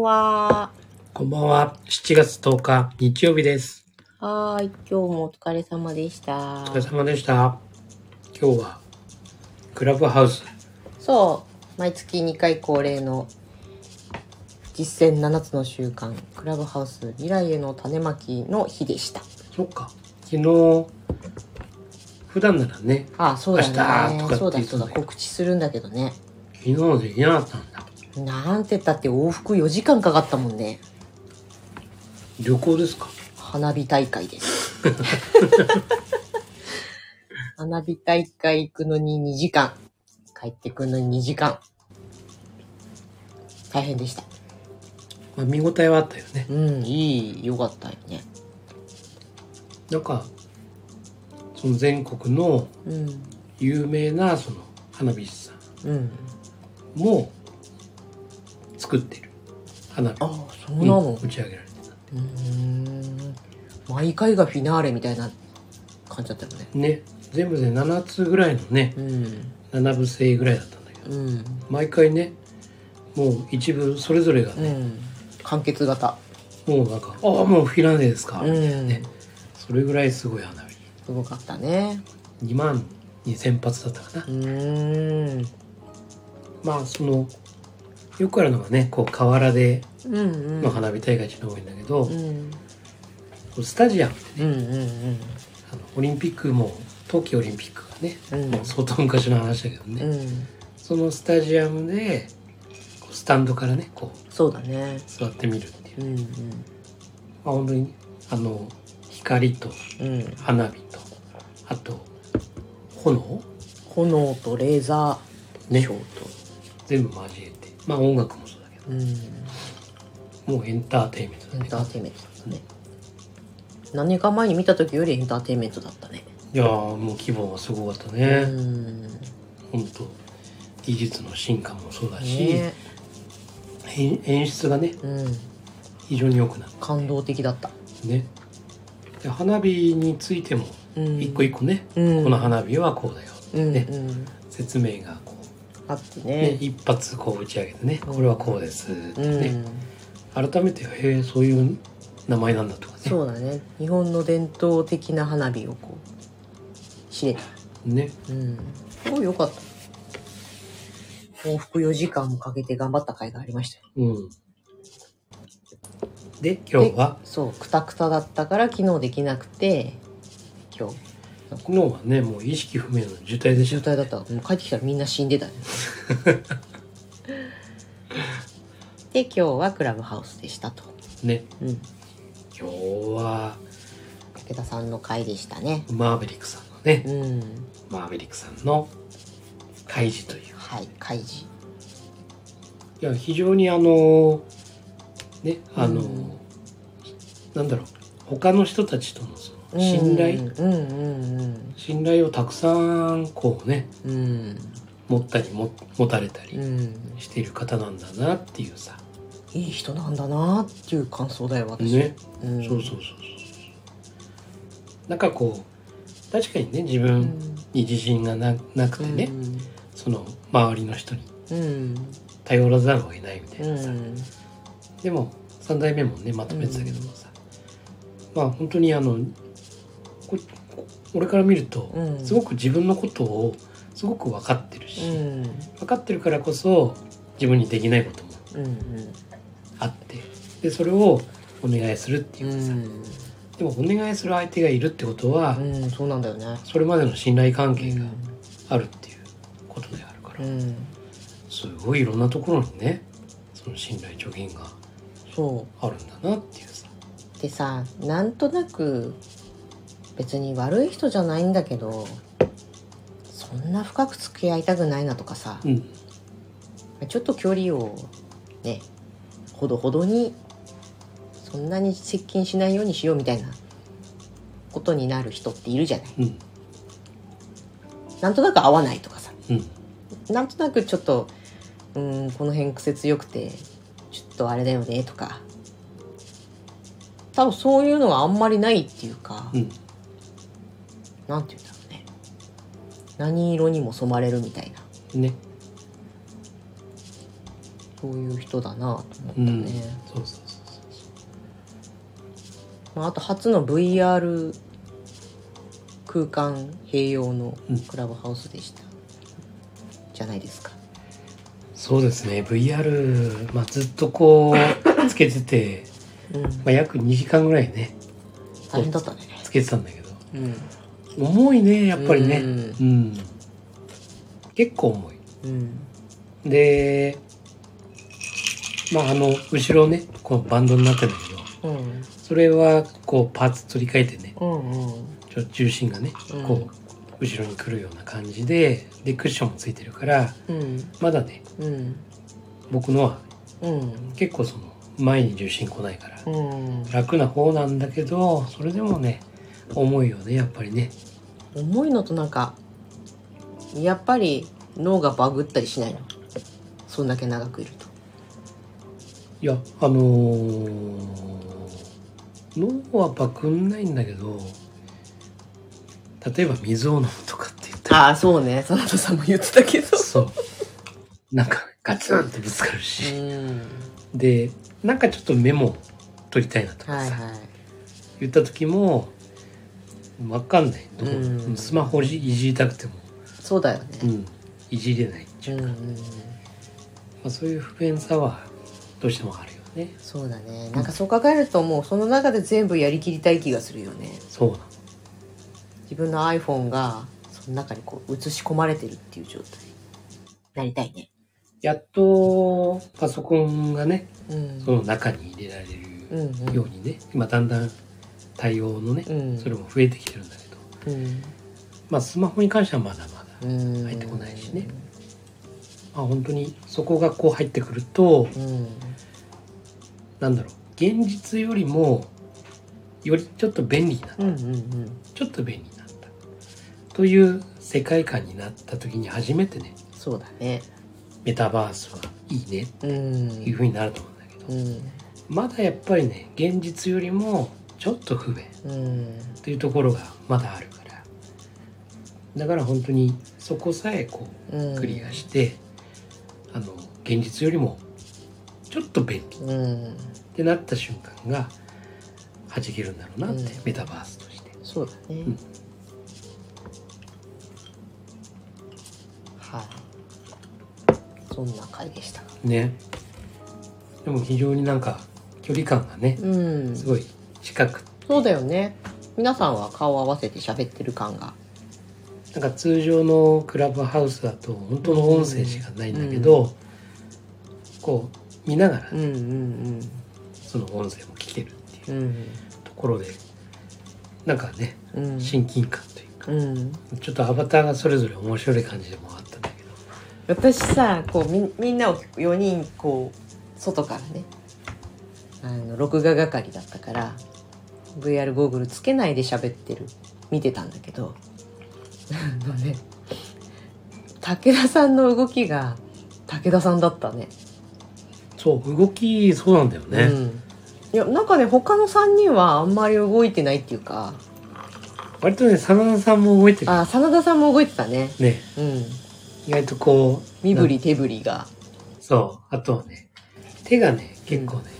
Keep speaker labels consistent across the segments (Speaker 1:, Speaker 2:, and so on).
Speaker 1: こんばんは。
Speaker 2: こんばんは。7月10日、日曜日です。
Speaker 1: はーい。今日もお疲れ様でした
Speaker 2: お。疲れ様でした。今日は、クラブハウス。
Speaker 1: そう。毎月2回恒例の実践7つの習慣、クラブハウス未来への種まきの日でした。
Speaker 2: そっか。昨日、普段ならね、
Speaker 1: ああ、そうだ
Speaker 2: 明日とかって
Speaker 1: ね。
Speaker 2: 言
Speaker 1: そうだそうだ。
Speaker 2: ってたんだけど
Speaker 1: 告知するんだけどね。
Speaker 2: 昨日できなかったんだ。
Speaker 1: なんて言ったって往復4時間かかったもんね。
Speaker 2: 旅行ですか？
Speaker 1: 花火大会です。花火大会行くのに2時間。帰ってくるのに2時間。大変でした。
Speaker 2: まあ、見応えはあったよね。
Speaker 1: うん、いい、よかったよね。
Speaker 2: なんか、その全国の
Speaker 1: うん、
Speaker 2: 有名なその花火師さ
Speaker 1: うん。
Speaker 2: んも作ってる花火
Speaker 1: ああ、そうなの？
Speaker 2: 打ち上げられてた。
Speaker 1: うーん。毎回がフィナーレみたいな感じだったよね。
Speaker 2: ね。全部で7つぐらいのね、
Speaker 1: うん。
Speaker 2: 7部制ぐらいだったんだけど、
Speaker 1: うん。
Speaker 2: 毎回ねもう一部それぞれがね、
Speaker 1: うん。完結型。
Speaker 2: もうなんか「ああもうフィナンデですか」
Speaker 1: うん
Speaker 2: みたいなねそれぐらいすごい花火
Speaker 1: すごかったね。
Speaker 2: 2万2000発だったかな、
Speaker 1: うーん。
Speaker 2: まあそのよくあるのがねこう河原で
Speaker 1: うんうん。
Speaker 2: の花火大会っていうのが多いんだけど、
Speaker 1: うん。
Speaker 2: スタジアムでね
Speaker 1: うんうん
Speaker 2: あのオリンピックも冬季オリンピックがね、
Speaker 1: うん
Speaker 2: もう相当昔の話だけどね、
Speaker 1: うん。うん。
Speaker 2: そのスタジアムでこうスタンドからねこ
Speaker 1: そうだね。
Speaker 2: う座ってみるっていう、
Speaker 1: うん
Speaker 2: まあ、本当にあの光と
Speaker 1: うん。うん。
Speaker 2: 花火とあと炎？
Speaker 1: 炎とレーザー
Speaker 2: ね
Speaker 1: ショーと。
Speaker 2: 全部交えてまあ音楽もそうだけど
Speaker 1: うん。
Speaker 2: もうエンターテインメント
Speaker 1: エン
Speaker 2: だね
Speaker 1: ターテインメントだったね。何年か前に見た時よりエンターテインメントだったね。
Speaker 2: いやーもう規模がすごかった
Speaker 1: う
Speaker 2: ね、
Speaker 1: ん。
Speaker 2: 本当技術の進化もそうだし、
Speaker 1: ね
Speaker 2: 演演出がね
Speaker 1: うん。
Speaker 2: 非常に良くなっ
Speaker 1: 感動的だった。
Speaker 2: てねで花火についても
Speaker 1: うん。
Speaker 2: 一個一個ね、
Speaker 1: うん
Speaker 2: この花火はこうだよって
Speaker 1: うん、
Speaker 2: ね、
Speaker 1: うん。
Speaker 2: 説明がこ
Speaker 1: あって
Speaker 2: う、ね
Speaker 1: ね。
Speaker 2: 一発こう打ち上げてね、
Speaker 1: うん
Speaker 2: これはこうですって
Speaker 1: うん。
Speaker 2: ね、改めてへえそういう名前なんだとかね
Speaker 1: そうだね。日本の伝統的な花火をこう、知れた。
Speaker 2: ね
Speaker 1: うん。すごい良かった。往復4時間もかけて頑張った甲斐がありましたよ。
Speaker 2: うんで今日は？
Speaker 1: そう、くたくただったから昨日できなくて、今日、
Speaker 2: 昨日はねもう意識不明の重体でした
Speaker 1: 渋滞だった。もう帰ってきたらみんな死んでたね。で、今日はクラブハウスでしたと。
Speaker 2: ね
Speaker 1: うん。
Speaker 2: 今日は
Speaker 1: 武田さんの回でしたね。
Speaker 2: マーベリックさんのね、
Speaker 1: うん。
Speaker 2: マーベリックさんの開示という
Speaker 1: はい、開示。
Speaker 2: いや非常にあのねあの、
Speaker 1: うん
Speaker 2: なんだろう他の人たちとの信頼、
Speaker 1: うんうんうん
Speaker 2: 信頼をたくさんこうね
Speaker 1: うん。うん。
Speaker 2: 持ったりも持たれたり
Speaker 1: うん。
Speaker 2: している方なんだなっていうさ、
Speaker 1: いい人なんだなっていう感想だよ、私。
Speaker 2: ね、
Speaker 1: うん。
Speaker 2: そうそうそうそうなんかこう確かにね自分に自信がななくてね、その周りの人に
Speaker 1: うん。うん。
Speaker 2: 頼らざるを得ないみた
Speaker 1: う
Speaker 2: いなさ、
Speaker 1: ん。
Speaker 2: でも3代目もねまとめてたけどもさ、まあ本当にあの俺から見ると、
Speaker 1: うん
Speaker 2: すごく自分のことをすごく分かってるし、
Speaker 1: うん。
Speaker 2: 分かってるからこそ自分にできないことも
Speaker 1: うん。うん。
Speaker 2: あってでそれをお願いするっていううかさ、
Speaker 1: ん。
Speaker 2: でもお願いする相手がいるってことは、
Speaker 1: うん、そうなんだよね。
Speaker 2: それまでの信頼関係が
Speaker 1: うん。
Speaker 2: あるっていうことであるから、
Speaker 1: うん。
Speaker 2: すごいいろんなところにねその信頼貯金が
Speaker 1: そ
Speaker 2: あるんだなっていうさ
Speaker 1: う。でさ、なんとなく、別に悪い人じゃないんだけど、そんな深く付き合いたくないなとかさ、
Speaker 2: うん
Speaker 1: ちょっと距離をね、ほどほどに、そんなに接近しないようにしようみたいなことになる人っているじゃない。
Speaker 2: うん
Speaker 1: なんとなく合わないとかさ。
Speaker 2: うん
Speaker 1: なんとなくちょっと、うん、この辺癖強くて、ちょっとあれだよねとか。多分そういうのはあんまりないっていうか、
Speaker 2: うん
Speaker 1: なんて言うんだろうね。何色にも染まれるみたいな。
Speaker 2: ね。
Speaker 1: そういう人だなと思った
Speaker 2: うん。
Speaker 1: ね、
Speaker 2: そうそうそう
Speaker 1: まあ、あと初の VR 空間併用のクラブハウスでした、じゃないですか。
Speaker 2: そうですね。VR、まあ、ずっとこうつけてて、
Speaker 1: うん。
Speaker 2: まあ、約2時間ぐらいね。
Speaker 1: 大変だったね。
Speaker 2: つけてたんだけど。
Speaker 1: うん
Speaker 2: 重いねやっぱりね。
Speaker 1: う
Speaker 2: うん。ん、結構重い。
Speaker 1: うん。
Speaker 2: でまああの後ろねこうバンドになってるんだけど
Speaker 1: うん。
Speaker 2: それはこうパーツ取り替えてね。
Speaker 1: うんうん。
Speaker 2: ちょ重心がね
Speaker 1: うん。
Speaker 2: こう後ろに来るような感じででクッションもついてるから
Speaker 1: うん。
Speaker 2: まだね
Speaker 1: うん。
Speaker 2: 僕のは
Speaker 1: うん。
Speaker 2: 結構その前に重心来ないから
Speaker 1: うん。
Speaker 2: 楽な方なんだけどそれでもね重いよねやっぱりね。
Speaker 1: 重いのとなんかやっぱり脳がバグったりしないの？そんだけ長くいると。
Speaker 2: いやあのー脳はバクんないんだけど例えば水を飲むとかって言ったら。
Speaker 1: ああそうね。真田さんも言ってたけど。
Speaker 2: そう。なんかガツンってぶつかる
Speaker 1: う
Speaker 2: し、
Speaker 1: ん。
Speaker 2: でなんかちょっとメモ取りたいなとかさ、
Speaker 1: はいはい。
Speaker 2: 言った時も分かんないどこ
Speaker 1: うん。
Speaker 2: スマホをいじりたくても、
Speaker 1: そうだよね。
Speaker 2: うん、いじれないっていう
Speaker 1: んうん
Speaker 2: まあ、そういう不便さはどうしてもあるよね。
Speaker 1: そうだね。なんかそう考えるともうその中で全部やりきりたい気がするよね。
Speaker 2: そうなの。
Speaker 1: 自分の iPhone がその中にこう映し込まれてるっていう状態。なりたいね。
Speaker 2: やっとパソコンがね
Speaker 1: うん。
Speaker 2: その中に入れられ
Speaker 1: うん
Speaker 2: るようにね、今だんだん対応のね、
Speaker 1: うん。
Speaker 2: それも増えてきてるんだけど。
Speaker 1: うん。
Speaker 2: まあスマホに関してはまだまだ、
Speaker 1: うん。
Speaker 2: 入ってこないしね。まあ本当にそこがこう入ってくると
Speaker 1: うん。
Speaker 2: なんだろう。現実よりもよりちょっと便利になった、
Speaker 1: うんうん
Speaker 2: ちょっと便利になった。という世界観になった時に初めてね
Speaker 1: そうだね。
Speaker 2: メタバースはいいねって
Speaker 1: うん
Speaker 2: いうふうになると思うんだけど、
Speaker 1: うん。
Speaker 2: まだやっぱりね現実よりもちょっと不便。
Speaker 1: うん。
Speaker 2: というところがまだあるから。だから本当にそこさえこ
Speaker 1: うん。
Speaker 2: うクリアして、あの現実よりもちょっと便利。っ
Speaker 1: うん。
Speaker 2: てなった瞬間が弾けるんだろうなって、
Speaker 1: うん。
Speaker 2: メタバースとして。
Speaker 1: そうだね、
Speaker 2: うん。
Speaker 1: はい。そんな回でした。
Speaker 2: ね。でも非常になんか距離感がね
Speaker 1: うん。
Speaker 2: すごい近く
Speaker 1: そうだよね。皆さんは顔を合わせて喋ってる感が。
Speaker 2: なんか通常のクラブハウスだと本当の音声しかないんだけど、こう見ながら
Speaker 1: うんうん
Speaker 2: その音声も聞けるっていう
Speaker 1: うん。
Speaker 2: ところでなんかね
Speaker 1: うん。
Speaker 2: 親近感というか、
Speaker 1: うん。
Speaker 2: ちょっとアバターがそれぞれ面白い感じでもあったんだけど。
Speaker 1: 私さこうみみんなを4人こう外からねあの録画係だったから VR ゴーグルつけないで喋ってる。見てたんだけど。あのね武田さんの動きが武田さんだったね。
Speaker 2: そう動きそうなんだよね、
Speaker 1: うん、いやなんかね他の3人はあんまり動いてないっていうか。
Speaker 2: 割とね真田さんも覚えてる。
Speaker 1: あ真田さんも動いてたね。
Speaker 2: ね。
Speaker 1: うん。
Speaker 2: 意外とこう
Speaker 1: 身振り手振りが。
Speaker 2: そう。あとはね手がね結構ね、こ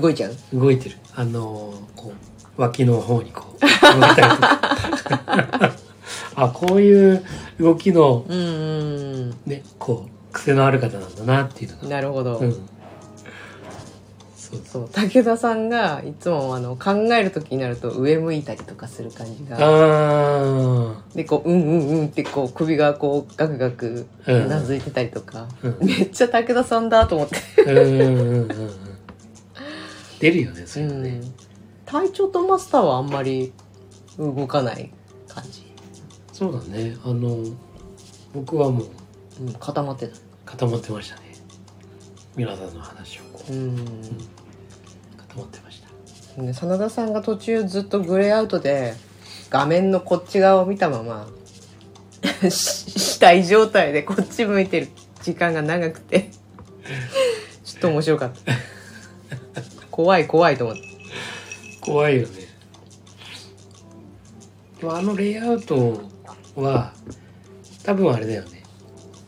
Speaker 1: 動いちゃう？
Speaker 2: う動いてる。あのーこう脇の方にこう動いたりとか。あこういう動きの
Speaker 1: うんうん。
Speaker 2: ねこう癖のある方なんだなっていうのが。
Speaker 1: なるほど、
Speaker 2: うん。そう。
Speaker 1: そう。武田さんがいつもあの考える時になると上向いたりとかする感じが。
Speaker 2: あ
Speaker 1: でこううんうんうんってこう首がこうガクガク
Speaker 2: う
Speaker 1: うんなずいてたりとか、
Speaker 2: うん。
Speaker 1: めっちゃ武田さんだと思って、
Speaker 2: あうんうんうんうん出るよねそういうのね、
Speaker 1: うん隊長とマスターはあんまり動かない感じ、
Speaker 2: そうだね。あの僕はもう
Speaker 1: うん、固まってた。
Speaker 2: 固まってましたね。皆さんの話をこう。
Speaker 1: うん。
Speaker 2: 固まってました。
Speaker 1: で真田さんが途中ずっとグレーアウトで画面のこっち側を見たままし死体状態でこっち向いてる時間が長くてちょっと面白かった怖い怖いと思って。
Speaker 2: 怖いよね。でもあのレイアウトは多分あれだよね。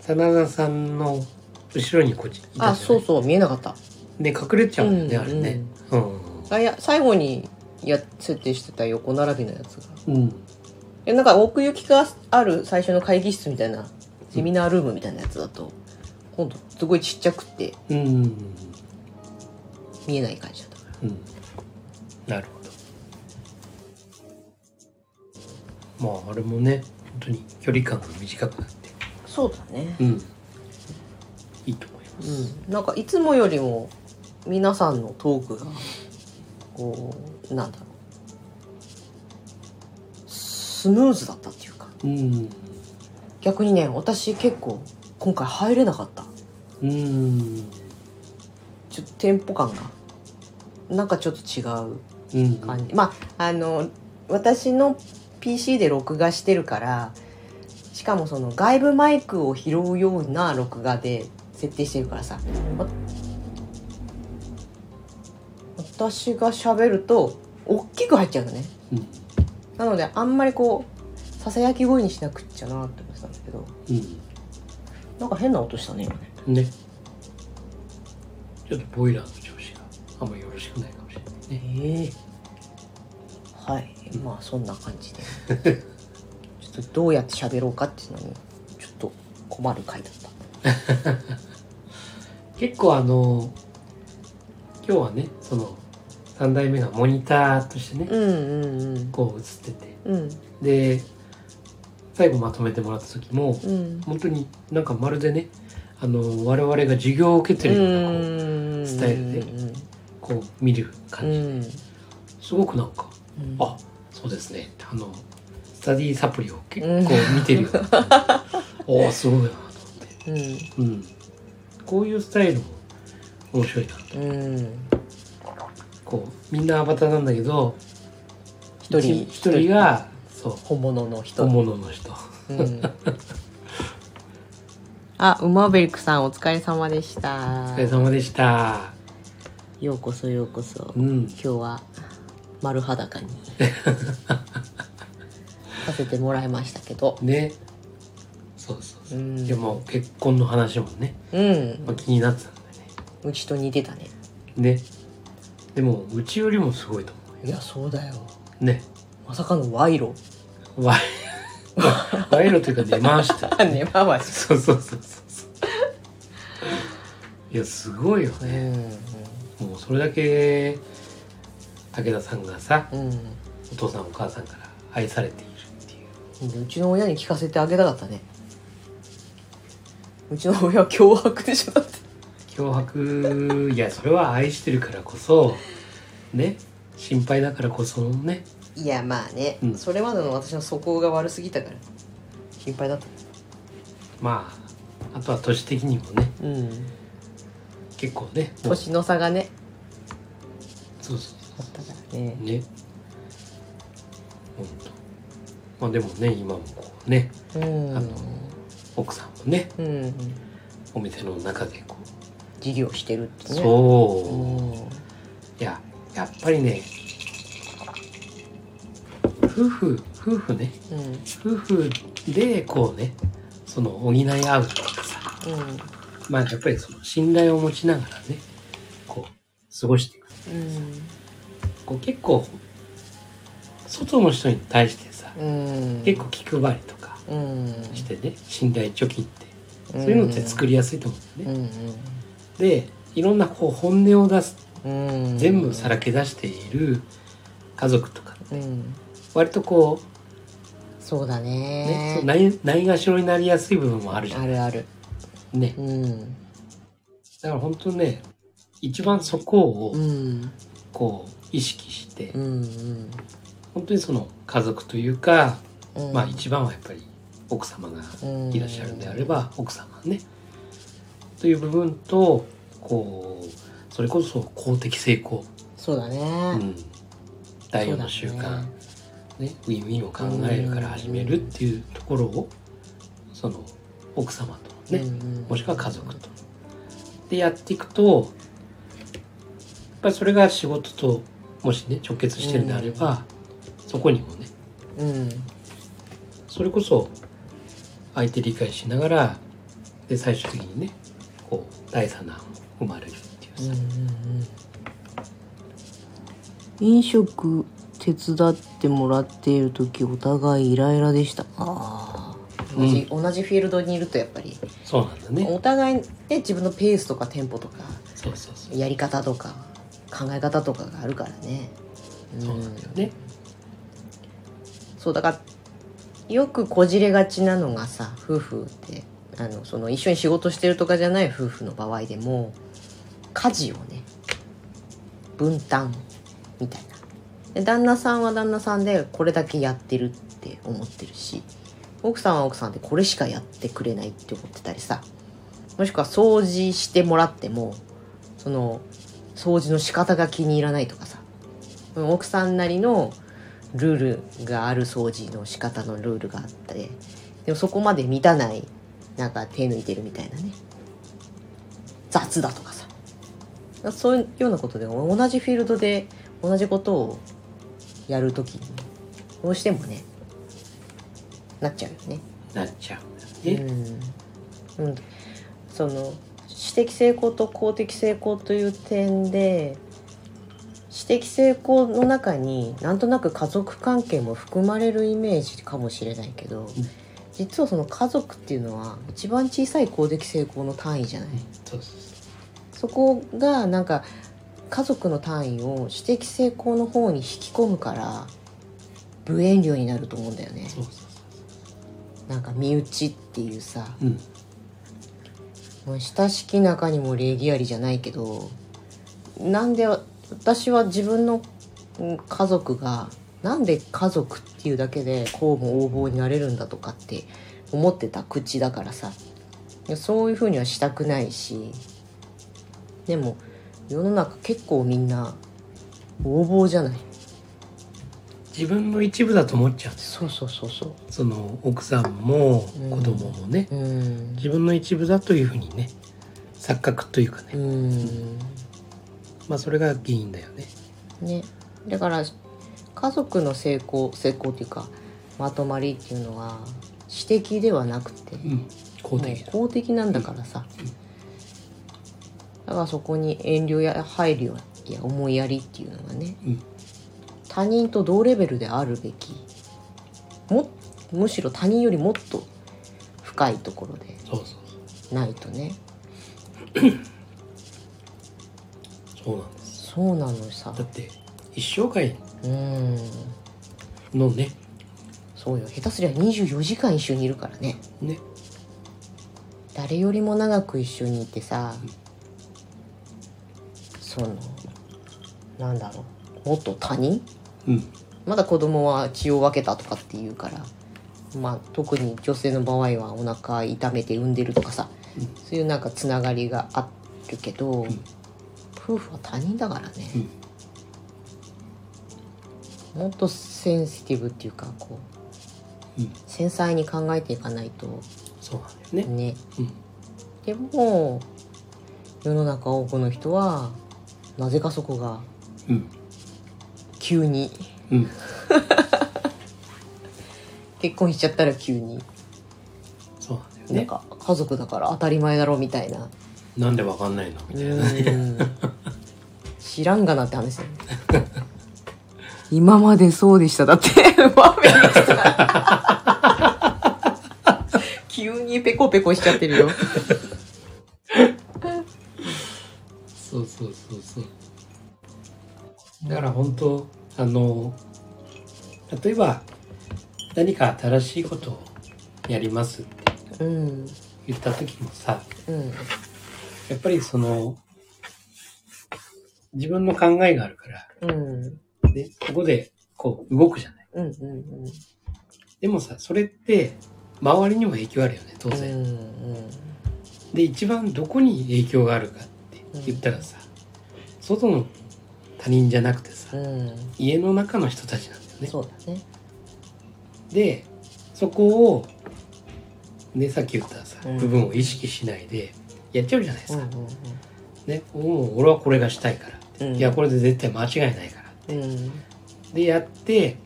Speaker 2: 真田さんの後ろにこっち
Speaker 1: あそうそう見えなかった。
Speaker 2: で隠れちゃうよね、
Speaker 1: うん
Speaker 2: あれね。うん。
Speaker 1: あいや最後にや設定してた横並びのやつが。
Speaker 2: うん。
Speaker 1: えなんか奥行きがある最初の会議室みたいなセミナールームみたいなやつだと今度すごいちっちゃくて。
Speaker 2: うん
Speaker 1: 見えない感じだったか。ら
Speaker 2: うん。なるほど。まああれもね本当に距離感が短くなって。
Speaker 1: そうだね。
Speaker 2: うん。いいと思います、
Speaker 1: うん。なんかいつもよりも皆さんのトークがこうなんだろう。スムーズだったっていうか。
Speaker 2: うん。
Speaker 1: 逆にね私結構今回入れなかった。
Speaker 2: うん。
Speaker 1: ちょっとテンポ感がなんかちょっと違う
Speaker 2: うん。
Speaker 1: 感じ、まああの私の PC で録画してるからしかもその外部マイクを拾うような録画で設定してるからさわ私が喋ると大きく入っちゃうのね。
Speaker 2: うん。
Speaker 1: なのであんまりこうささやき声にしなくっちゃなって思ってたんだけど
Speaker 2: うん。
Speaker 1: なんか変な音したね今ね。
Speaker 2: ね。ちょっとボイラーろしくないかもしれないね
Speaker 1: ええはい。まあそんな感じで。ちょっとどうやって喋ろうかっていうのにちょっと困る回だった。
Speaker 2: 結構あの今日はねその3代目がモニターとしてね、
Speaker 1: うんうんうん。
Speaker 2: こう映ってて。
Speaker 1: うん。
Speaker 2: で最後まとめてもらった時も
Speaker 1: うん。
Speaker 2: 本当になんかまるでねあの我々が授業を受けてるようなこう
Speaker 1: う
Speaker 2: スタイルでこう見る
Speaker 1: う
Speaker 2: 感じ、
Speaker 1: ん。
Speaker 2: すごくなんか
Speaker 1: うん。
Speaker 2: あそうですね。あのスタディサプリを結
Speaker 1: うん
Speaker 2: 構見てるような。おおすごいなと思って。
Speaker 1: うん。
Speaker 2: うん。こういうスタイルも面白いなと。
Speaker 1: うん。
Speaker 2: こうみんなアバターなんだけど
Speaker 1: 一人。
Speaker 2: 一人がそう。
Speaker 1: 本物の人。
Speaker 2: 本物の人。
Speaker 1: うん。あ、ウマーベリックさんお疲れ様でした。
Speaker 2: お疲れ様でした
Speaker 1: ようこそようこそ。
Speaker 2: うん。
Speaker 1: 今日は丸裸に。させてもらいましたけど。
Speaker 2: ね。そうそうそう、
Speaker 1: うん。
Speaker 2: でも結婚の話もね、
Speaker 1: うん。
Speaker 2: まあ、気になってたんだよね。
Speaker 1: うちと似てたね。
Speaker 2: ね。でもうちよりもすごいと思
Speaker 1: いや、そうだよ。
Speaker 2: うね。
Speaker 1: まさかの賄賂。
Speaker 2: わ賄賂というか出回した
Speaker 1: ね、まあまあ。
Speaker 2: そうそうそうそう。いやすごいよ
Speaker 1: う
Speaker 2: ね、
Speaker 1: ん。
Speaker 2: もうそれだけ武田さんがさ
Speaker 1: うん。
Speaker 2: お父さんお母さんから愛されているっていう
Speaker 1: でうちの親に聞かせてあげたかったね。うちの親は脅迫でしょだって。
Speaker 2: 脅迫？いやそれは愛してるからこそね？心配だからこそのね
Speaker 1: いや、まあね、
Speaker 2: うん
Speaker 1: それまでの私の素行が悪すぎたから。心配だった。
Speaker 2: まああとは年的にもね
Speaker 1: うん。
Speaker 2: 結構ね
Speaker 1: 年の差がね。
Speaker 2: そうそう
Speaker 1: あったからね。
Speaker 2: ね。本当まあでもね今もこうね
Speaker 1: うん。
Speaker 2: あの奥さんもね
Speaker 1: うん、
Speaker 2: お店の中でこ
Speaker 1: 事業してるって
Speaker 2: う、
Speaker 1: ね。
Speaker 2: そう、
Speaker 1: うん。
Speaker 2: いややっぱりね夫婦夫婦ね。
Speaker 1: うん。
Speaker 2: 夫婦でこうねその補い合うっていうかさまあやっぱりその信頼を持ちながらねこう過ごしていくこう結構外の人に対してさ
Speaker 1: うん。
Speaker 2: 結構気配りとか
Speaker 1: うん。
Speaker 2: してね信頼貯金って。
Speaker 1: うん。
Speaker 2: そういうのって作りやすいと思うんだよね。
Speaker 1: うん
Speaker 2: でいろんなこう本音を出す
Speaker 1: うん。
Speaker 2: 全部さらけ出している家族とか
Speaker 1: うん。
Speaker 2: 割とこ
Speaker 1: そうだ
Speaker 2: うね。
Speaker 1: ね
Speaker 2: そうないないがしろになりやすい部分もあるじゃん。
Speaker 1: あるある
Speaker 2: ね。
Speaker 1: うん。
Speaker 2: だから本当ね一番そこを
Speaker 1: うん。
Speaker 2: こう意識して
Speaker 1: うん
Speaker 2: 本当にその家族というか
Speaker 1: うん。
Speaker 2: まあ一番はやっぱり奥様がいらっしゃるんであれば奥様ね。という部分とこうそれこそ公的成功、
Speaker 1: そうだ
Speaker 2: う
Speaker 1: ね
Speaker 2: ん、第4の習慣、
Speaker 1: ね。
Speaker 2: ね。ウィンウィンを考えるから始めるっていうところをその奥様とね、
Speaker 1: うん
Speaker 2: もしくは家族と。でやっていくとやっぱりそれが仕事ともしね直結してるんであれば、そこにもね。
Speaker 1: うん。
Speaker 2: それこそ相手理解しながらで最終的にねこ第三弾生まれるっていうさ、
Speaker 1: 飲食手伝ってもらっている時お互いイライラでした。あ同じ、うん、同じフィールドにいるとやっぱり
Speaker 2: そうなんだね。
Speaker 1: お互いで自分のペースとかテンポとかそうそうそう。やり方とか考え方とかがあるからね。
Speaker 2: そうなんだよね、
Speaker 1: そうだからよくこじれがちなのがさ夫婦ってあのその一緒に仕事してるとかじゃない夫婦の場合でも家事をね分担みたいな。で旦那さんは旦那さんでこれだけやってるって思ってるし奥さんは奥さんでこれしかやってくれないって思ってたりさ。もしくは掃除してもらってもその掃除の仕方が気に入らないとかさ。奥さんなりのルールがある掃除の仕方のルールがあってでもそこまで満たないなんか手抜いてるみたいなね。雑だとかさ。そういうようなことで同じフィールドで同じことをやる時にどうしてもねなっちゃうよね。
Speaker 2: なっちゃう。ね。
Speaker 1: うん、うん、その私的成功と公的成功という点で私的成功の中になんとなく家族関係も含まれるイメージかもしれないけど、うん、実はその家族っていうのは一番小さい公的成功の単位じゃない、うん、そこがなんか家族の単位を私的成功の方に引き込むから無遠慮になると思うんだよね。なんか身内っていうさ、うん、親しき中にも礼儀ありじゃないけどなんで私は自分の家族がなんで家族っていうだけでこうも横暴になれるんだとかって思ってた口だからさ。そういうふうにはしたくないしでも世の中結構みんな横暴じゃない？
Speaker 2: 自分の一部だと思っちゃう。
Speaker 1: そうそうそうそう。
Speaker 2: その奥さんも子供もね、うん、自分の一部だというふうにね錯覚というかね、うん、まあそれが原因だよね。
Speaker 1: ね。だから家族の成功成功っていうかまとまりっていうのは私的ではなくて、うん、公的公的なんだからさ、うん。だからそこに遠慮や配慮や思いやりっていうのがね、うん、他人と同レベルであるべき。もむしろ他人よりもっと深いところで。ないとね。
Speaker 2: そうなんです。
Speaker 1: そうなのさ。
Speaker 2: だって一生涯のね。
Speaker 1: そうよ。下手すりゃ24時間一緒にいるからね。
Speaker 2: ね。
Speaker 1: 誰よりも長く一緒にいてさ、うん。そのなんだろう。もっと他人、うん、まだ子供は血を分けたとかっていうからまあ特に女性の場合はお腹痛めて産んでるとかさ、うん、そういうなんかつながりがあるけど、うん、夫婦は他人だからね、もっとセンシティブっていうかこう、繊細に考えていかないと。
Speaker 2: そうなんだよね。ね
Speaker 1: でも世の中多くの人はなぜかそこがうん急に。うん。結婚しちゃったら急に。
Speaker 2: そうなんだよなん
Speaker 1: か家族だから当たり前だろみたいな。
Speaker 2: なんでわかんないの？みたいなね。
Speaker 1: 知らんがなって話だよね。今までそうでしただって。急にペコペコしちゃってるよ
Speaker 2: 本当あの例えば何か新しいことをやりますって言った時もさ、うん、やっぱりその自分の考えがあるから、うん、でここでこう動くじゃない、うんうんうん、でもさそれって周りにも影響あるよね当然、うんうん、で一番どこに影響があるかって言ったらさ、外の他人じゃなくてさ、うん、家の中の人たちなんだよね。
Speaker 1: そうだね。
Speaker 2: でそこをねさっき言ったさ、うん、部分を意識しないでやっちゃうじゃないですか。うんうんうん、ね、もう俺はこれがしたいから、うん、いやこれで絶対間違いないから。って、うん、でやって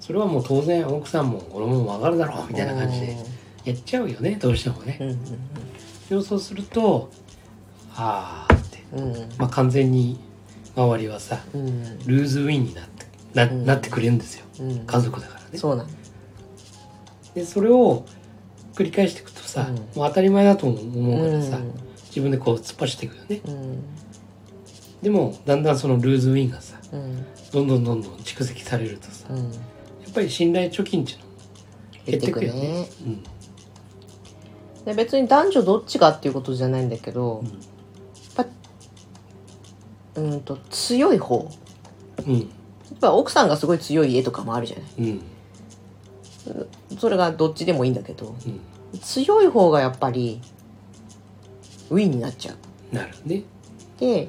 Speaker 2: それはもう当然奥さんも俺も分かるだろうみたいな感じでやっちゃうよねどうしてもね。うんうんうん、そうするとああって、
Speaker 1: うん。
Speaker 2: まあ、完全に周りはさ
Speaker 1: うん。
Speaker 2: ルーズウィンになってな,、
Speaker 1: うん。
Speaker 2: なってくれるんですよ。
Speaker 1: うん。
Speaker 2: 家族だからね。
Speaker 1: そうなの。
Speaker 2: でそれを繰り返していくとさ、
Speaker 1: うん。
Speaker 2: もう当たり前だと思うからさ、
Speaker 1: うん。
Speaker 2: 自分でこう突っ走っていくよね。
Speaker 1: うん。
Speaker 2: でもだんだんそのルーズウィンがさ
Speaker 1: うん。
Speaker 2: どんどんどんどん蓄積されるとさ、や
Speaker 1: うん。
Speaker 2: っぱり信頼貯金っていうのも減ってくよね。
Speaker 1: で別に男女どっちがっていうことじゃないんだけど、うんと強い方。
Speaker 2: うん。
Speaker 1: やっぱ奥さんがすごい強い家とかもあるじゃない。
Speaker 2: うん。
Speaker 1: それがどっちでもいいんだけど。
Speaker 2: うん。
Speaker 1: 強い方がやっぱりウィンになっちゃう。
Speaker 2: なるね。
Speaker 1: で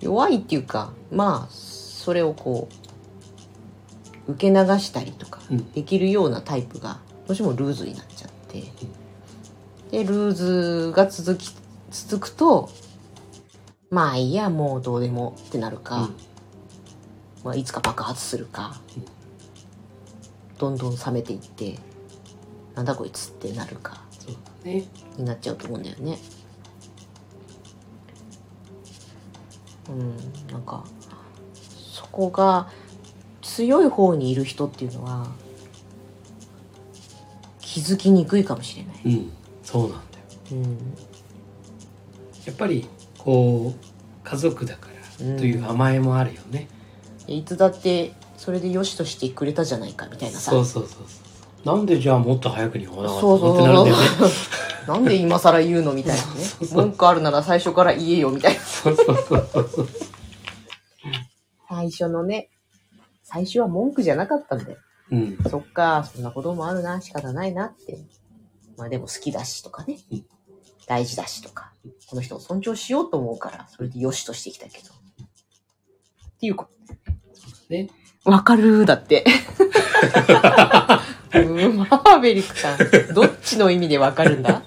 Speaker 1: 弱いっていうかまあそれをこう受け流したりとか
Speaker 2: うん。
Speaker 1: できるようなタイプがどうしてもルーズになっちゃって。でルーズが続き続くとまあいいやもうどうでもってなるか、
Speaker 2: うん。
Speaker 1: まあ、いつか爆発するか、
Speaker 2: うん
Speaker 1: どんどん冷めていってなんだこいつってなるか。
Speaker 2: そうだね。
Speaker 1: になっちゃうと思うんだよね。うん、なんかそこが強い方にいる人っていうのは気づきにくいかもしれない。
Speaker 2: うんそうなんだよ。
Speaker 1: うん、
Speaker 2: やっぱりこう家族だからという甘えもあるよね、
Speaker 1: いつだってそれで良しとしてくれたじゃないかみたいなさ。
Speaker 2: そうそうそうそう。なんでじゃあもっと早くに言わなかった
Speaker 1: そうそう。
Speaker 2: のってなるんだよね？
Speaker 1: なんで今更言うのみたいなね。文句あるなら最初から言えよみたいな。
Speaker 2: そうそうそうそう。
Speaker 1: 最初のね最初は文句じゃなかったんだよ。
Speaker 2: うん。
Speaker 1: そっかそんなこともあるな仕方ないなって。まあでも好きだしとかね。
Speaker 2: うん
Speaker 1: 大事だしとかこの人を尊重しようと思うからそれで良しとしてきたけど。っていうこ
Speaker 2: ね。
Speaker 1: とわかるだって。うんマーベリックさん。どっちの意味でわかるんだ？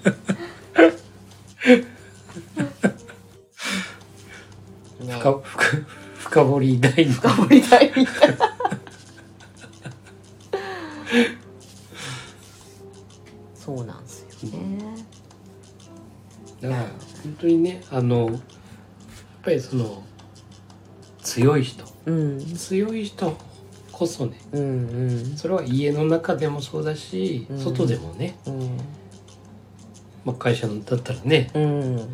Speaker 1: ね
Speaker 2: 深深深掘り第二
Speaker 1: 深掘りたいみたいな。
Speaker 2: あのやっぱりその強い人。
Speaker 1: うん、
Speaker 2: 強い人こそね。
Speaker 1: うん、うん、
Speaker 2: それは家の中でもそうだし、
Speaker 1: うん。
Speaker 2: 外でもね、
Speaker 1: うん、
Speaker 2: まあ、会社のだったらね
Speaker 1: うん、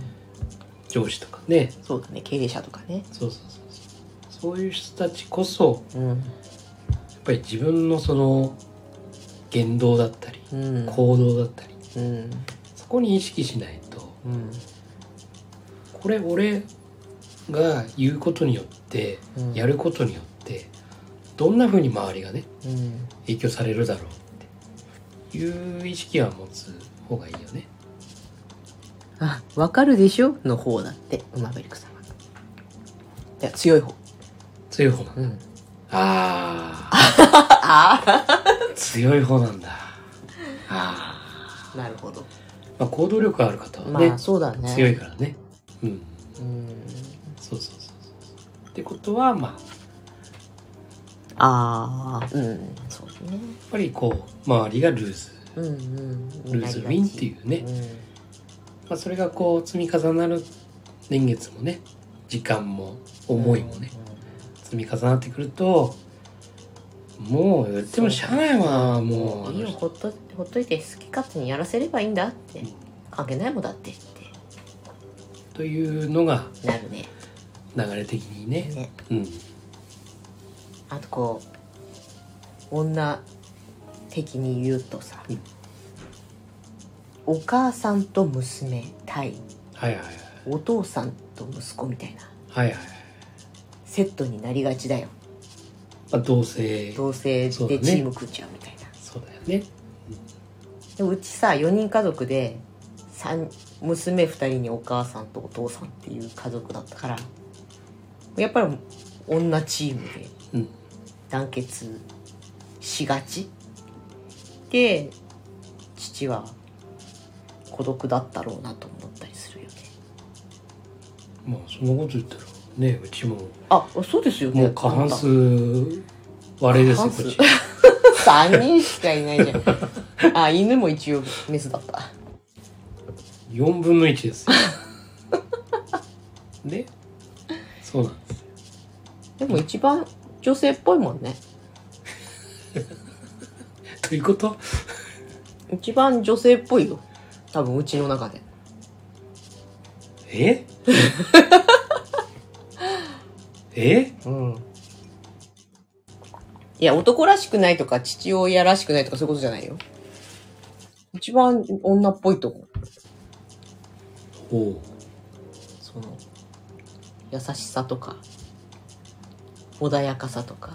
Speaker 2: 上司とかね。
Speaker 1: そうだね、経営者とかね。
Speaker 2: そうそうそうそう。そういう人たちこそ
Speaker 1: うん、
Speaker 2: やっぱり自分のその言動だったり
Speaker 1: うん、
Speaker 2: 行動だったり
Speaker 1: うん、
Speaker 2: そこに意識しないと
Speaker 1: うん、
Speaker 2: これ俺が言うことによって
Speaker 1: うん
Speaker 2: やることによってどんな風に周りがね
Speaker 1: うん、
Speaker 2: 影響されるだろうっていう意識は持つ方がいいよね。
Speaker 1: あ、わかるでしょ？の方だって、マーベリックさんは。いや、強い方。
Speaker 2: 強い方なんだ。
Speaker 1: うん。
Speaker 2: あ あ
Speaker 1: あ
Speaker 2: 強い方なんだ。あ
Speaker 1: あ、なるほど。
Speaker 2: あ、まあ、行動力ある方は
Speaker 1: ま
Speaker 2: ね、
Speaker 1: あ、そうだね。
Speaker 2: 強いからね。うん、
Speaker 1: うん、
Speaker 2: そうそうそうそう。ってことはまあ。やっ
Speaker 1: ああ、うん、そうですね。
Speaker 2: ぱりこう周りがルーズ、
Speaker 1: うん、うん。
Speaker 2: ルーズウィンっていうね、まあ、それがこう積み重なる年月もね時間も思いもね、積み重なってくるともう言ってもしゃあないわもう。あ
Speaker 1: いいよほっとほっといて好き勝手にやらせればいいんだって。関係ないもんだって。っ
Speaker 2: というのが
Speaker 1: てなるね。
Speaker 2: 流れ的にね。
Speaker 1: ね。
Speaker 2: うん。
Speaker 1: あとこう女的に言うとさ、
Speaker 2: うん。
Speaker 1: お母さんと娘対
Speaker 2: はいはいはい
Speaker 1: お父さんと息子みたいな。
Speaker 2: はいはいはい
Speaker 1: セットになりがちだよ。
Speaker 2: まあ同性。
Speaker 1: 同性
Speaker 2: そうだね。
Speaker 1: でチーム組んじゃうみたいな、
Speaker 2: そうだよね。
Speaker 1: でもうちさ4人家族で三娘2人にお母さんとお父さんっていう家族だったからやっぱり女チームで
Speaker 2: うん。
Speaker 1: 団結しがちで父は孤独だったろうなと思ったりするよね。
Speaker 2: まあそんなこと言ったらねうちも。
Speaker 1: あそうですよね。
Speaker 2: もう過半数割れですよこっち。
Speaker 1: 3人しかいないじゃん。あ犬も一応メスだった
Speaker 2: 4分の1ですよ。ねそうなんです
Speaker 1: でも一番女性っぽいもんね。
Speaker 2: ということ？
Speaker 1: 一番女性っぽいよ。多分うちの中で。
Speaker 2: え？え？
Speaker 1: うん。いや男らしくないとか父親らしくないとかそういうことじゃないよ。一番女っぽいと思う
Speaker 2: おう。
Speaker 1: その優しさとか穏やかさとか。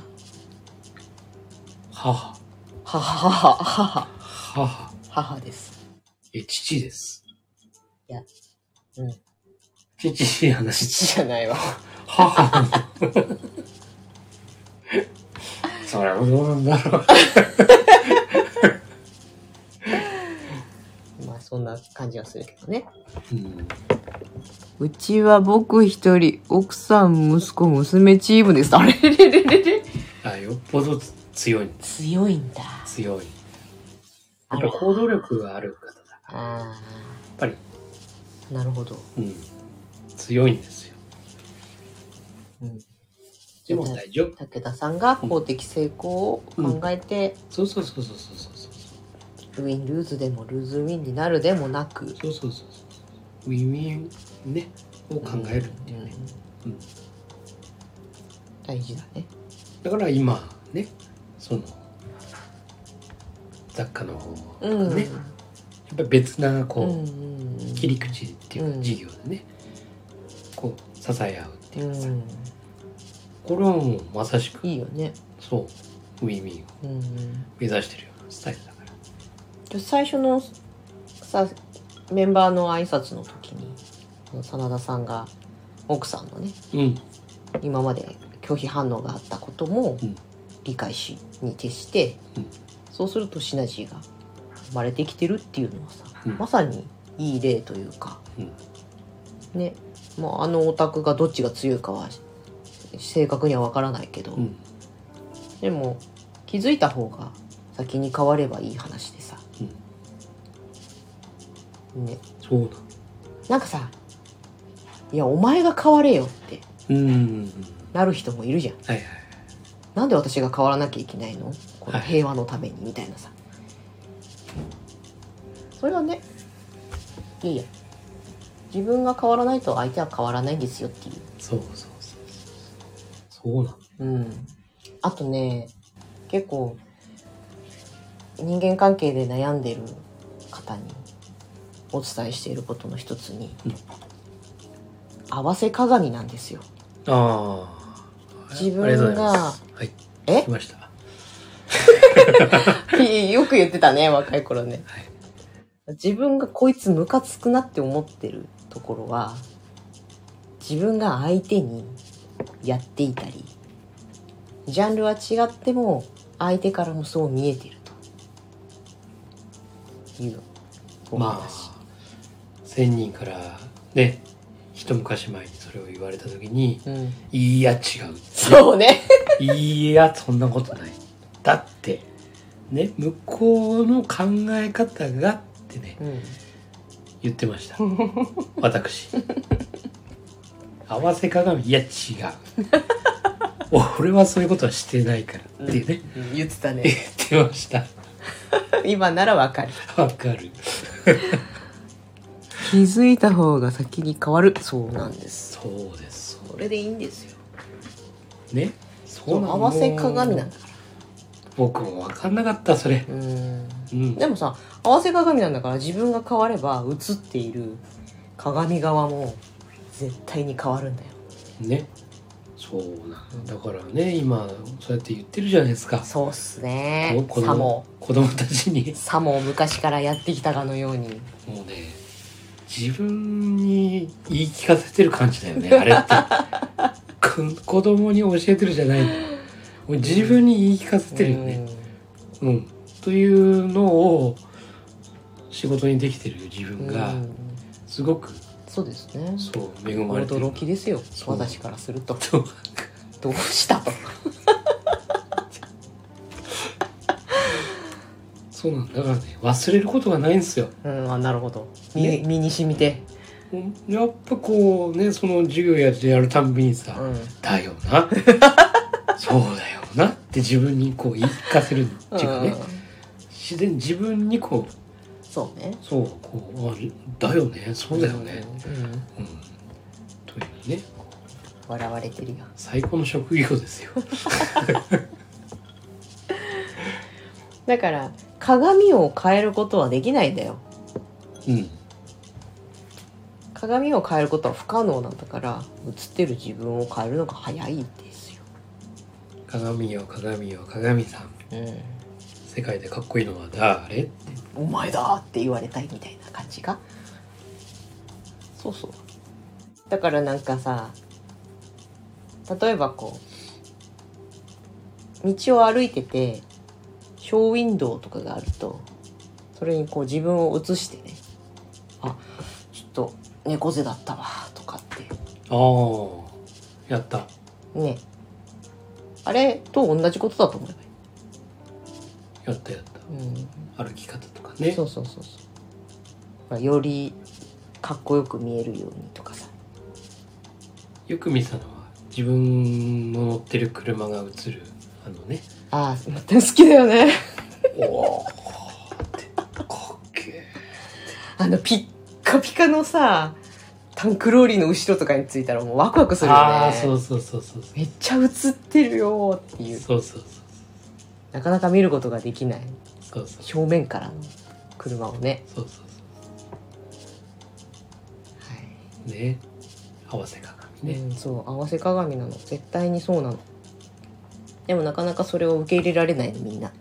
Speaker 2: 母。
Speaker 1: 母母。母。
Speaker 2: 母。
Speaker 1: 母です。
Speaker 2: え父です。
Speaker 1: いやうん。
Speaker 2: 父い話。
Speaker 1: 父じゃないわ。
Speaker 2: 母 それはどうなんだろう。
Speaker 1: ま あそんな感じはするけどね。
Speaker 2: うん。
Speaker 1: うちは僕一人奥さん息子娘チームです。あれ？れれれれ
Speaker 2: あよっぽど強い。
Speaker 1: 強いんだ。
Speaker 2: 強い。やっぱ行動力がある方だから。
Speaker 1: あ
Speaker 2: やっぱり。
Speaker 1: あなるほど、
Speaker 2: うん。強いんですよ。
Speaker 1: うん、
Speaker 2: でも大丈夫。
Speaker 1: 武田さんが公的成功を考えて、
Speaker 2: そうそうそうそうそうそうそう
Speaker 1: ウィンルーズでもルーズウィンになるでもなく。
Speaker 2: そうそうそうそう。ウィンウィンねを考えるっていうね、
Speaker 1: うん。
Speaker 2: うん。
Speaker 1: 大事だね。
Speaker 2: だから今ねその雑貨の方と
Speaker 1: うん。
Speaker 2: やっぱり別なこう、
Speaker 1: うんうん
Speaker 2: 切り口っていう
Speaker 1: うん
Speaker 2: か事業でね、こう支え合うっていうかさ、
Speaker 1: うん。
Speaker 2: これはもうまさしく
Speaker 1: いいよね。
Speaker 2: そうウィンウィンを目指してるようなスタイルだ
Speaker 1: 最初のさメンバーの挨拶の時に真田さんが奥さんのね
Speaker 2: うん。
Speaker 1: 今まで拒否反応があったことも
Speaker 2: うん。
Speaker 1: 理解しに徹して、
Speaker 2: うん。
Speaker 1: そうするとシナジーが生まれてきてるっていうのはさ、
Speaker 2: うん。
Speaker 1: まさにいい例というか
Speaker 2: うん。
Speaker 1: ねもうあのオタクがどっちが強いかは正確には分からないけど、
Speaker 2: うん。
Speaker 1: でも気づいた方が先に変わればいい話でさ
Speaker 2: うん
Speaker 1: ね。
Speaker 2: そうだ。
Speaker 1: なんかさ「いやお前が変われよ」って
Speaker 2: うん。
Speaker 1: なる人もいるじゃん。
Speaker 2: はいはい
Speaker 1: なんで私が変わらなきゃいけないの？この
Speaker 2: はい
Speaker 1: 平和のためにみたいなさ、それはねいいや。自分が変わらないと相手は変わらないんですよっていう
Speaker 2: そうそうそう。そうなの。
Speaker 1: うん。あとね結構人間関係で悩んでる方にお伝えしていることの一つに、
Speaker 2: うん
Speaker 1: 合わせ鏡なんですよ。
Speaker 2: ああ
Speaker 1: 自分が
Speaker 2: はい。
Speaker 1: え？
Speaker 2: 来ました。
Speaker 1: よく言ってたね若い頃ね。
Speaker 2: はい。
Speaker 1: 自分がこいつムカつくなって思ってるところは自分が相手にやっていたりジャンルは違っても相手からもそう見えてるというお話、
Speaker 2: まあ千人からね一昔前にそれを言われた時に
Speaker 1: うん、
Speaker 2: いや違う
Speaker 1: そうね。
Speaker 2: いやそんなことない。だってね向こうの考え方がってね
Speaker 1: うん。
Speaker 2: 言ってました。私。合わせ鏡。いや違う。俺はそういうことはしてないからってね、
Speaker 1: 言ってた
Speaker 2: 言っ
Speaker 1: ね
Speaker 2: てました。
Speaker 1: 今ならわかる。
Speaker 2: わかる
Speaker 1: 気づいた方が先に変わる。そうなんです。
Speaker 2: そうです。
Speaker 1: それでいいんですよ。
Speaker 2: ね？
Speaker 1: そう
Speaker 2: なの
Speaker 1: 合わせ鏡なんだから。
Speaker 2: 僕も分かんなかったそれ。
Speaker 1: うん。
Speaker 2: うん。
Speaker 1: でもさ合わせ鏡なんだから自分が変われば映っている鏡側も絶対に変わるんだよ。
Speaker 2: ね。そうなんだからね。今そうやって言ってるじゃないですか。
Speaker 1: そうっすね。さも。
Speaker 2: 供子供たちに。
Speaker 1: さも昔からやってきたかのように。
Speaker 2: もうね自分に言い聞かせてる感じだよねあれって。こ子供に教えてるじゃない自分に言い聞かせてるよね。うん、というのを仕事にできてる自
Speaker 1: うん
Speaker 2: 分が。
Speaker 1: うん。
Speaker 2: すごく。
Speaker 1: そうですね。
Speaker 2: そう恵まれてる。
Speaker 1: 驚きですよ。私からすると。どうしたと
Speaker 2: そうなんだ。だからね忘れることがないんですよ。
Speaker 1: うんあなるほど。身,、
Speaker 2: ね。
Speaker 1: 身に染みて。
Speaker 2: やっぱこうねその授業やってやるたんびにさ「
Speaker 1: うん。
Speaker 2: だよな。そうだよな」って自分にこう言い聞かせるっていうかね、
Speaker 1: うん。
Speaker 2: 自然に自分にこう
Speaker 1: そうね。
Speaker 2: そうこうあだよね。そうだよね、
Speaker 1: うん。うん。
Speaker 2: うん。というね。
Speaker 1: 笑われてるよ
Speaker 2: 最高の職業ですよ。
Speaker 1: だから鏡を変えることはできないんだよ。
Speaker 2: うん。
Speaker 1: 鏡を変えることは不可能なんだから映ってる自分を変えるのが早いですよ、
Speaker 2: 鏡よ鏡よ鏡さん。
Speaker 1: うん、
Speaker 2: 世界でかっこいいのは誰？って
Speaker 1: お前だって言われたいみたいな感じが？そうそう。だからなんかさ例えばこう道を歩いててショーウィンドウとかがあるとそれにこう自分を映してねあちょっと猫背だったわとかって。
Speaker 2: ああやった。
Speaker 1: ね。あれと同じことだと思えばいい
Speaker 2: やったやった。
Speaker 1: うん。
Speaker 2: 歩き方とかね。
Speaker 1: そうそうそうそう。まあよりかっこよく見えるようにとかさ。
Speaker 2: よく見たのは自分の乗ってる車が映るあのね
Speaker 1: ああまた好きだよね。
Speaker 2: おおってかっけえ
Speaker 1: あのピッカピカのさタンクローリーの後ろとかについたらもうワクワクするよね。
Speaker 2: ああそうそうそうそう
Speaker 1: めっちゃ映ってるよっていう。
Speaker 2: そうそうそう
Speaker 1: なかなか見ることができない。
Speaker 2: そうそう。
Speaker 1: 正面からの車をね、
Speaker 2: そうそう
Speaker 1: はい
Speaker 2: そう。ね。合わせ鏡ね、
Speaker 1: うん、そう。合わせ鏡なの。絶対にそうなのでもなかなかそれを受け入れられないのみんな。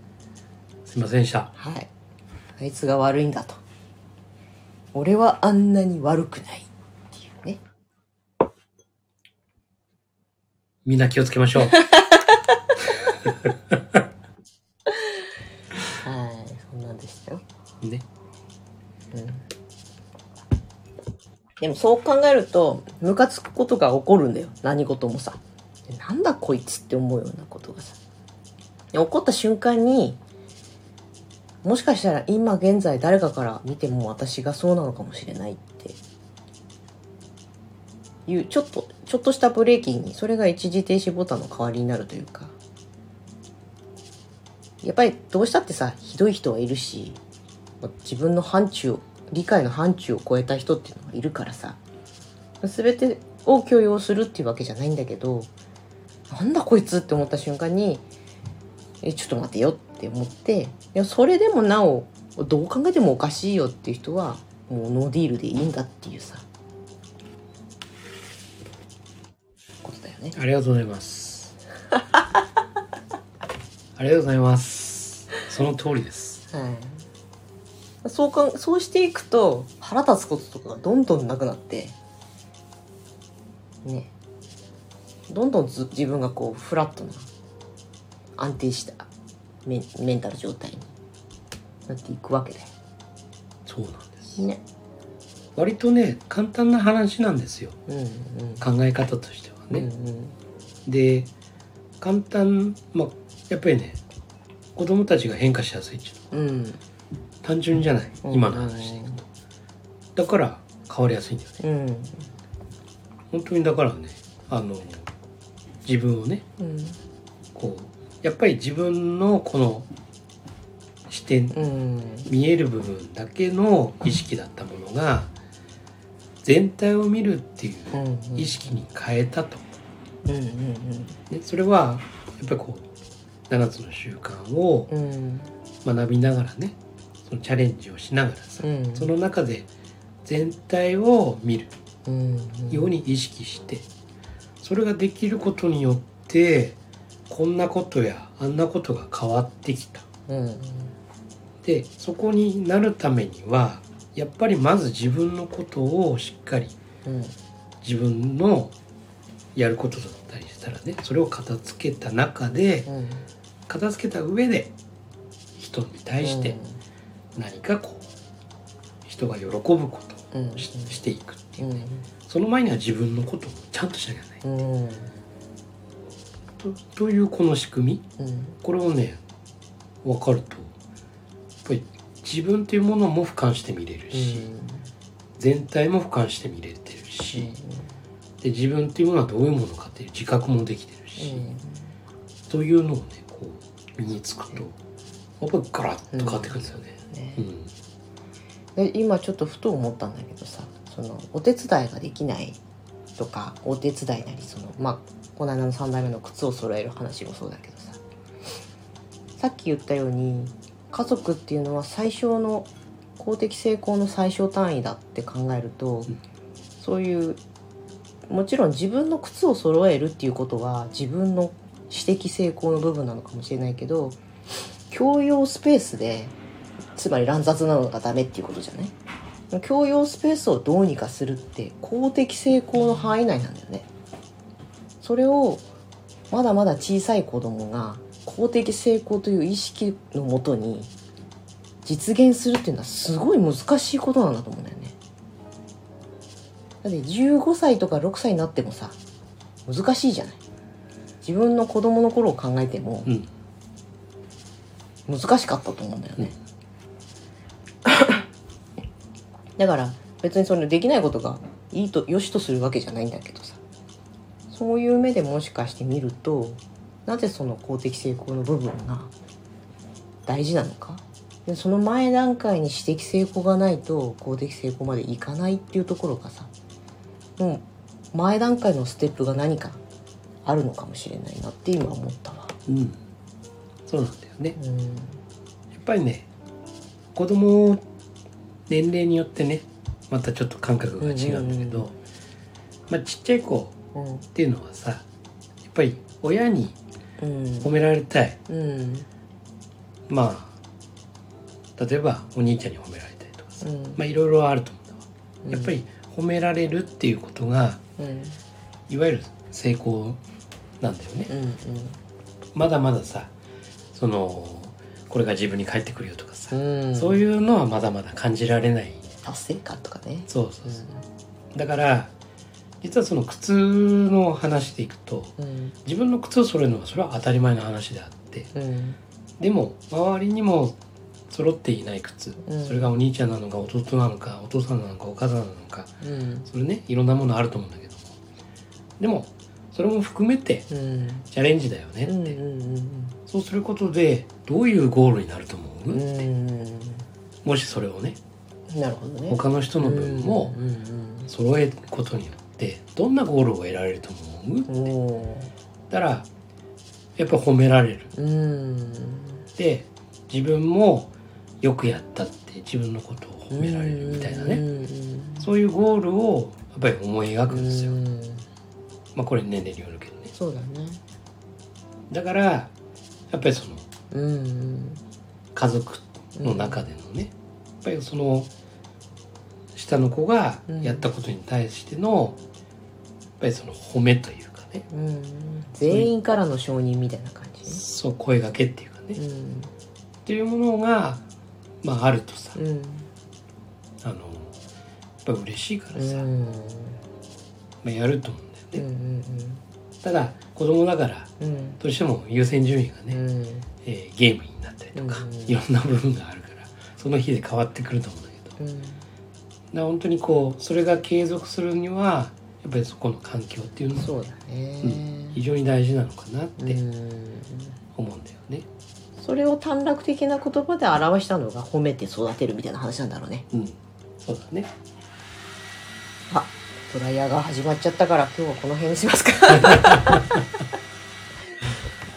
Speaker 2: すいませんでした。
Speaker 1: はい。あいつが悪いんだと。俺はあんなに悪くないっていうね。
Speaker 2: みんな気をつけましょう。
Speaker 1: はいそんなんでしたよ。
Speaker 2: ね。
Speaker 1: うん。でもそう考えるとムカつくことが起こるんだよ。何事もさなんだこいつって思うようなことがさ。で起こった瞬間にもしかしたら今現在誰かから見ても私がそうなのかもしれないって。いうちょっとちょっとしたブレーキにそれが一時停止ボタンの代わりになるというか。やっぱりどうしたってさひどい人はいるし自分の範疇を理解の範疇を超えた人っていうのがいるからさ。全てを許容するっていうわけじゃないんだけどなんだこいつって思った瞬間にえちょっと待てよって思っていやそれでもなおどう考えてもおかしいよっていう人はもうノーディールでいいんだっていうさことだよね。
Speaker 2: ありがとうございます。ありがとうございます。その通りです。
Speaker 1: はい。そうかそうしていくと腹立つこととかがどんどんなくなってねどんどんず自分がこうフラットな安定したメンメンタル状態になっていくわけだよ
Speaker 2: そうなんです。
Speaker 1: ね。
Speaker 2: 割とね簡単な話なんですよ。
Speaker 1: うんうん。
Speaker 2: 考え方としてはね、
Speaker 1: うんうん。
Speaker 2: で簡単まあやっぱりね子供たちが変化しやすいっていうの。は
Speaker 1: うん。
Speaker 2: 単純じゃない、
Speaker 1: うん。
Speaker 2: 今の話でいくと。だから変わりやすいんだよね。
Speaker 1: うん。
Speaker 2: 本当にだからねあの自分をね
Speaker 1: うん。
Speaker 2: こうやっぱり自分のこの視点
Speaker 1: うん。
Speaker 2: 見える部分だけの意識だったものが全体を見るっていう
Speaker 1: うん
Speaker 2: 意識に変えたと、
Speaker 1: うんうん
Speaker 2: ね、それはやっぱりこう7つの習慣を
Speaker 1: うん。うん
Speaker 2: 学びながらねそのチャレンジをしながらさ、
Speaker 1: うん。
Speaker 2: その中で全体を見る
Speaker 1: うん。
Speaker 2: ように意識してそれができることによってこんなことやあんなことが変わってきた。
Speaker 1: うん
Speaker 2: でそこになるためにはやっぱりまず自分のことをしっかり
Speaker 1: うん
Speaker 2: 自分のやることだったりしたらねそれを片付けた中で
Speaker 1: うん。
Speaker 2: 片付けた上で人に対して何かこう人が喜ぶことししていくっていううね
Speaker 1: ん。
Speaker 2: その前には自分のことをちゃんとしなきゃいけない。
Speaker 1: うん。
Speaker 2: とというこの仕組み。
Speaker 1: うん。
Speaker 2: これをね分かるとやっぱり自分というものも俯瞰して見れるし、全体も俯瞰して見れてるし、で自分っていうものはどういうものかっていう自覚もできてるし、というのをねこう身につくとやっぱりガラッと変わってくるんですよね。
Speaker 1: ね
Speaker 2: うん
Speaker 1: で今ちょっとふと思ったんだけどさそのお手伝いができないとかお手伝いなりそのまあこの間の3代目の靴を揃える話もそうだけどさ。さっき言ったように家族っていうのは最小の公的成功の最小単位だって考えると、
Speaker 2: ん。
Speaker 1: そういうもちろん自分の靴を揃えるっていうことは自分の私的成功の部分なのかもしれないけど共用スペースでつまり乱雑なのがダメっていうことじゃない？共用スペースをどうにかするって公的成功の範囲内なんだよね。それをまだまだ小さい子供が公的成功という意識のもとに実現するっていうのはすごい難しいことなんだと思うんだよね。だって15歳とか6歳になってもさ難しいじゃない。自分の子供の頃を考えても
Speaker 2: うん。
Speaker 1: 難しかったと思うんだよね、だから別にそれできないことがいいと良しとするわけじゃないんだけどさそういう目でもしかして見るとなぜその公的成功の部分が大事なのか？でその前段階に私的成功がないと公的成功までいかないっていうところがさもう前段階のステップが何かあるのかもしれないなって今思ったわ。
Speaker 2: うんそうなんだよね。
Speaker 1: うん
Speaker 2: やっぱりね子供年齢によってねまたちょっと感覚が違うんだけど、
Speaker 1: うんうん
Speaker 2: まあ、ちっちゃい子
Speaker 1: うん
Speaker 2: っていうのはさやっぱり親に
Speaker 1: うん。
Speaker 2: 褒められたい。
Speaker 1: うん。
Speaker 2: まあ例えばお兄ちゃんに褒められたりとかさ、
Speaker 1: うん。
Speaker 2: まあいろいろあると思うんだわやっぱり褒められるっていうことが
Speaker 1: うん。
Speaker 2: いわゆる成功なんだよね。
Speaker 1: うんうん。
Speaker 2: まだまださそのこれが自分に返ってくるよとかさ、
Speaker 1: うん。
Speaker 2: そういうのはまだまだ感じられない。
Speaker 1: 達成感とかね。
Speaker 2: そうそうそう、だから実はその靴の話でいくと
Speaker 1: うん。
Speaker 2: 自分の靴を揃えるのはそれは当たり前の話であって
Speaker 1: うん。
Speaker 2: でも周りにも揃っていない靴、
Speaker 1: うん。
Speaker 2: それがお兄ちゃんなのか弟なのかお父さんなのかお母さんなのか
Speaker 1: うん。
Speaker 2: それねいろんなものあると思うんだけども。でもそれも含めて
Speaker 1: うん。
Speaker 2: チャレンジだよねって、
Speaker 1: うんうん
Speaker 2: そうすることでどういうゴールになると思う、もしそれをね。
Speaker 1: なるほどね。
Speaker 2: 他の人の分も揃えることによってどんなゴールを得られると思う？
Speaker 1: うんお
Speaker 2: だからやっぱ褒められる。で自分もよくやったって自分のことを褒められるみたいなね、
Speaker 1: うん。
Speaker 2: そういうゴールをやっぱり思い描くんですよ、
Speaker 1: うん。
Speaker 2: まあこれ年齢によるけどね。
Speaker 1: そうだね。
Speaker 2: だからやっぱりその
Speaker 1: うん
Speaker 2: 家族の中でのね、やっぱりその下の子がやったことに対しての、やっぱりその褒めというかね。
Speaker 1: うん。全員からの承認みたいな感じ？ね
Speaker 2: そう声がけっていうかね、っ
Speaker 1: うん。
Speaker 2: ていうものが、まあ、あるとさ、
Speaker 1: うん。
Speaker 2: あのやっぱ嬉しいからさ、
Speaker 1: うん。
Speaker 2: まあ、やると思うんだよね、
Speaker 1: うん
Speaker 2: ただ子供だからどうしても優先順位がね、
Speaker 1: うん。
Speaker 2: えーゲームになったりとか、
Speaker 1: うん。
Speaker 2: いろんな部分があるからその日で変わってくると思うんだけど。だか
Speaker 1: うん
Speaker 2: ら本当にこうそれが継続するにはやっぱりそこの環境っていうのも
Speaker 1: そうだね。
Speaker 2: 非常に大事なのかなって
Speaker 1: うん。
Speaker 2: 思うんだよね。
Speaker 1: それを短絡的な言葉で表したのが褒めて育てるみたいな話なんだろうね。
Speaker 2: うん、そうだね。
Speaker 1: あドライヤーが始まっちゃったから今日はこの辺にしますか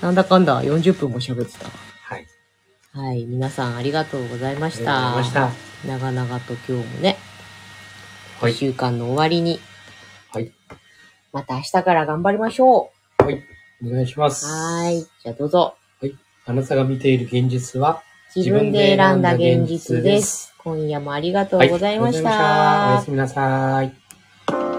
Speaker 1: なんだかんだ40分も喋ってたわ
Speaker 2: はい。
Speaker 1: はい皆さんありがとうございまし
Speaker 2: ありがとうござい
Speaker 1: た
Speaker 2: ました。
Speaker 1: 長々と今日もね1
Speaker 2: はい。
Speaker 1: 週間の終わりに
Speaker 2: はい。
Speaker 1: また明日から頑張りましょ
Speaker 2: はい。お願いします。
Speaker 1: うはーいじゃあどうぞ
Speaker 2: あなたが見ている現実は
Speaker 1: 自分で選んだ現実です今夜もありがとうございました、
Speaker 2: はいありがとうございましたおやすみなさい。thank you